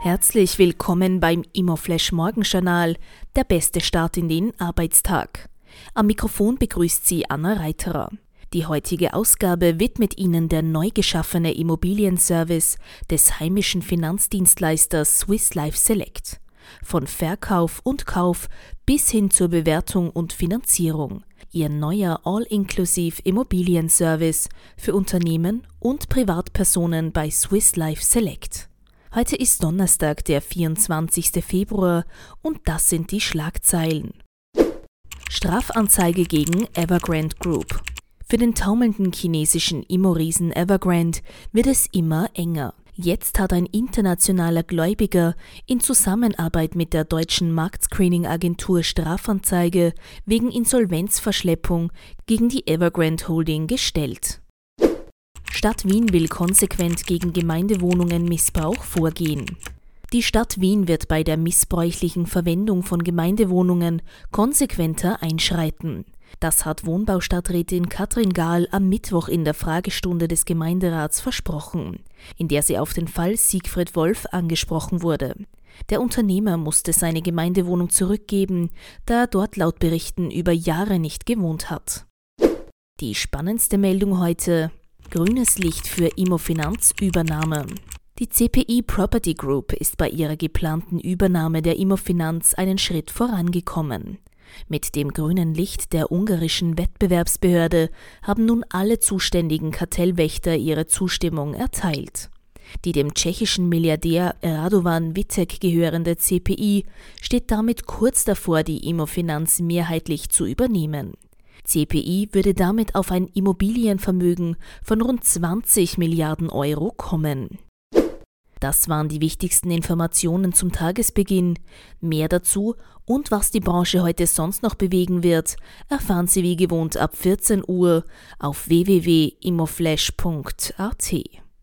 Herzlich willkommen beim Immoflash Morgenjournal, der beste Start in den Arbeitstag. Am Mikrofon begrüßt Sie Anna Reiterer. Die heutige Ausgabe widmet Ihnen der neu geschaffene Immobilienservice des heimischen Finanzdienstleisters Swiss Life Select. Von Verkauf und Kauf bis hin zur Bewertung und Finanzierung. Ihr neuer All-Inclusive Immobilienservice für Unternehmen und Privatpersonen bei Swiss Life Select. Heute ist Donnerstag, der 24. Februar und das sind die Schlagzeilen. Strafanzeige gegen Evergrande Group. Für den taumelnden chinesischen Immoriesen Evergrande wird es immer enger. Jetzt hat ein internationaler Gläubiger in Zusammenarbeit mit der deutschen Marktscreening-Agentur Strafanzeige wegen Insolvenzverschleppung gegen die Evergrande Holding gestellt. Stadt Wien will konsequent gegen Gemeindewohnungen Missbrauch vorgehen. Die Stadt Wien wird bei der missbräuchlichen Verwendung von Gemeindewohnungen konsequenter einschreiten. Das hat Wohnbaustadträtin Katrin Gahl am Mittwoch in der Fragestunde des Gemeinderats versprochen, in der sie auf den Fall Siegfried Wolf angesprochen wurde. Der Unternehmer musste seine Gemeindewohnung zurückgeben, da er dort laut Berichten über Jahre nicht gewohnt hat. Die spannendste Meldung heute Grünes Licht für Immofinanz-Übernahme. Die CPI Property Group ist bei ihrer geplanten Übernahme der Immofinanz einen Schritt vorangekommen. Mit dem grünen Licht der ungarischen Wettbewerbsbehörde haben nun alle zuständigen Kartellwächter ihre Zustimmung erteilt. Die dem tschechischen Milliardär Radovan Vitek gehörende CPI steht damit kurz davor, die Immofinanz mehrheitlich zu übernehmen. CPI würde damit auf ein Immobilienvermögen von rund 20 Milliarden Euro kommen. Das waren die wichtigsten Informationen zum Tagesbeginn. Mehr dazu und was die Branche heute sonst noch bewegen wird, erfahren Sie wie gewohnt ab 14 Uhr auf www.immoflash.at.